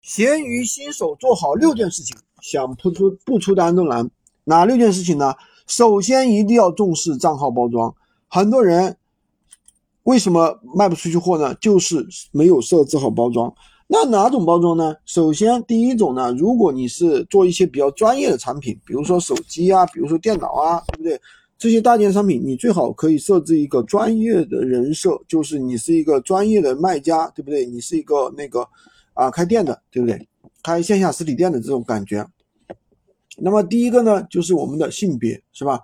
闲鱼新手做好六件事情，想不出不出单都难。哪六件事情呢？首先一定要重视账号包装。很多人为什么卖不出去货呢？就是没有设置好包装。那哪种包装呢？首先第一种呢，如果你是做一些比较专业的产品，比如说手机啊，比如说电脑啊，对不对？这些大件商品，你最好可以设置一个专业的人设，就是你是一个专业的卖家，对不对？你是一个那个。啊，开店的对不对？开线下实体店的这种感觉。那么第一个呢，就是我们的性别，是吧？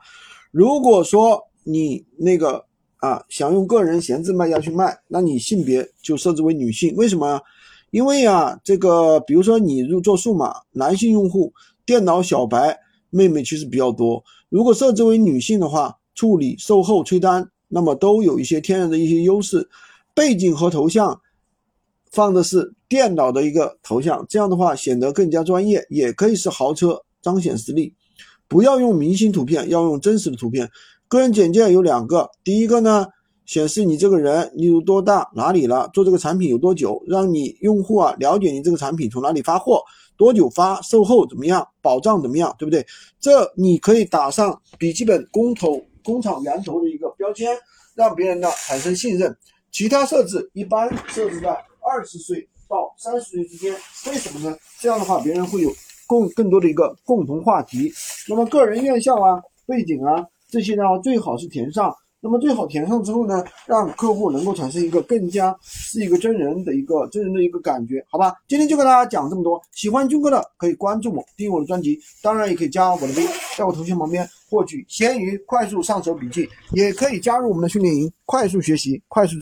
如果说你那个啊想用个人闲置卖家去卖，那你性别就设置为女性。为什么？因为啊，这个比如说你入做数码，男性用户电脑小白妹妹其实比较多。如果设置为女性的话，处理、售后、催单，那么都有一些天然的一些优势。背景和头像。放的是电脑的一个头像，这样的话显得更加专业，也可以是豪车，彰显实力。不要用明星图片，要用真实的图片。个人简介有两个，第一个呢显示你这个人，你有多大，哪里了，做这个产品有多久，让你用户啊了解你这个产品从哪里发货，多久发，售后怎么样，保障怎么样，对不对？这你可以打上笔记本工头、工厂源头的一个标签，让别人呢产生信任。其他设置一般设置在。二十岁三十岁之间，为什么呢？这样的话，别人会有共更多的一个共同话题。那么个人院校啊、背景啊这些呢，最好是填上。那么最好填上之后呢，让客户能够产生一个更加是一个真人的一个真人的一个感觉，好吧？今天就跟大家讲这么多。喜欢军哥的可以关注我，订阅我的专辑，当然也可以加我的微，在我头像旁边获取闲鱼快速上手笔记，也可以加入我们的训练营，快速学习，快速。